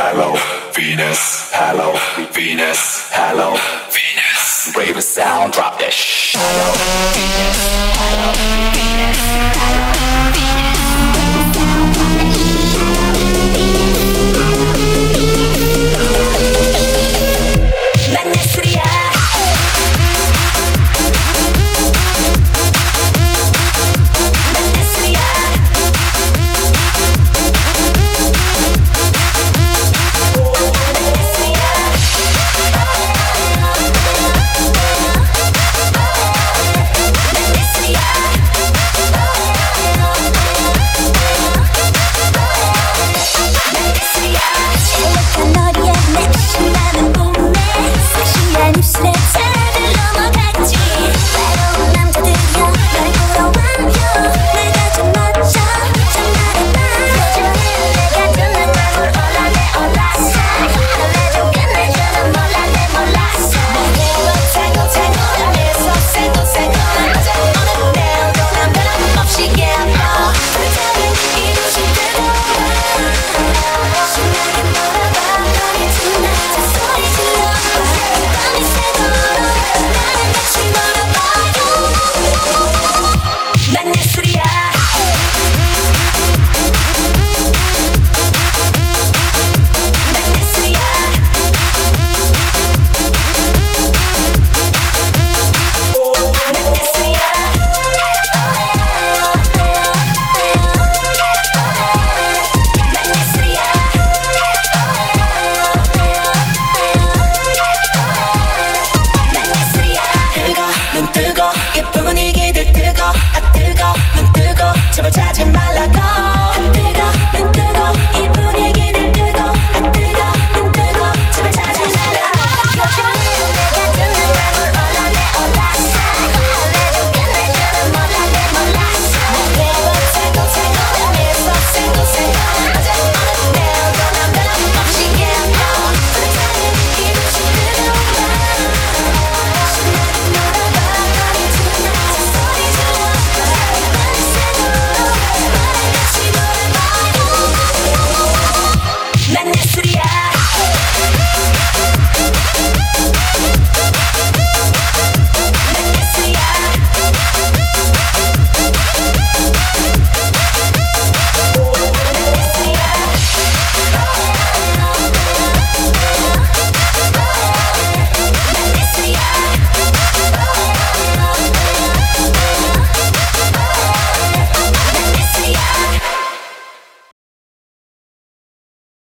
hello, Venus, hello, Venus, hello, Venus. Rave sound, drop that shh. Hello, Venus, hello, Venus, hello.